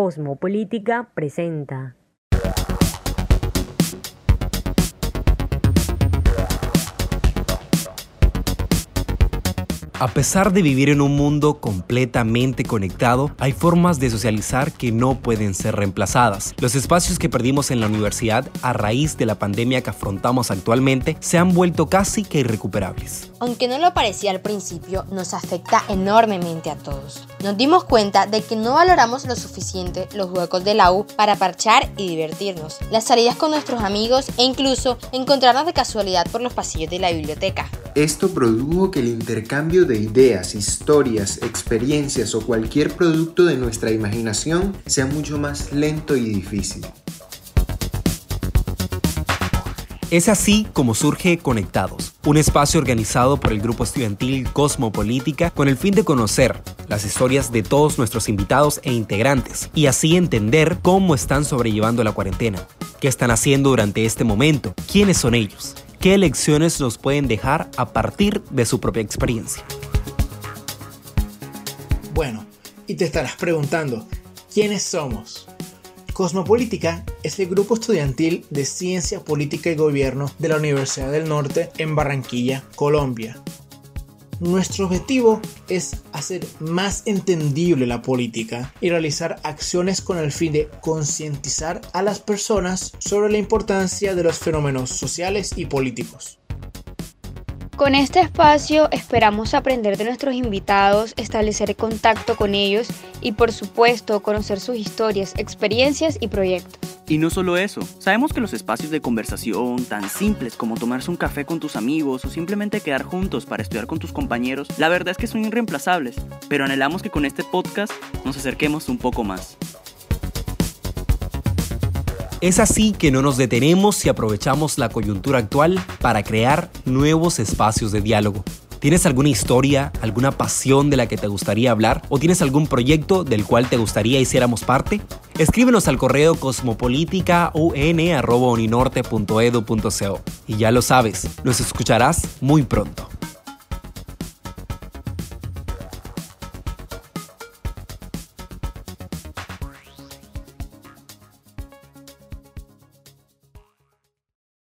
Cosmopolítica presenta. A pesar de vivir en un mundo completamente conectado, hay formas de socializar que no pueden ser reemplazadas. Los espacios que perdimos en la universidad a raíz de la pandemia que afrontamos actualmente se han vuelto casi que irrecuperables. Aunque no lo parecía al principio, nos afecta enormemente a todos. Nos dimos cuenta de que no valoramos lo suficiente los huecos de la U para parchar y divertirnos, las salidas con nuestros amigos e incluso encontrarnos de casualidad por los pasillos de la biblioteca. Esto produjo que el intercambio de ideas, historias, experiencias o cualquier producto de nuestra imaginación sea mucho más lento y difícil. Es así como surge Conectados, un espacio organizado por el grupo estudiantil Cosmopolítica con el fin de conocer las historias de todos nuestros invitados e integrantes y así entender cómo están sobrellevando la cuarentena, qué están haciendo durante este momento, quiénes son ellos qué lecciones nos pueden dejar a partir de su propia experiencia. Bueno, y te estarás preguntando, ¿quiénes somos? Cosmopolítica es el grupo estudiantil de Ciencia, Política y Gobierno de la Universidad del Norte en Barranquilla, Colombia. Nuestro objetivo es hacer más entendible la política y realizar acciones con el fin de concientizar a las personas sobre la importancia de los fenómenos sociales y políticos. Con este espacio esperamos aprender de nuestros invitados, establecer contacto con ellos y por supuesto conocer sus historias, experiencias y proyectos. Y no solo eso, sabemos que los espacios de conversación, tan simples como tomarse un café con tus amigos o simplemente quedar juntos para estudiar con tus compañeros, la verdad es que son irreemplazables, pero anhelamos que con este podcast nos acerquemos un poco más. Es así que no nos detenemos y aprovechamos la coyuntura actual para crear nuevos espacios de diálogo. ¿Tienes alguna historia, alguna pasión de la que te gustaría hablar o tienes algún proyecto del cual te gustaría hiciéramos parte? Escríbenos al correo cosmopoliticaun.uninorte.edu.co y ya lo sabes, nos escucharás muy pronto.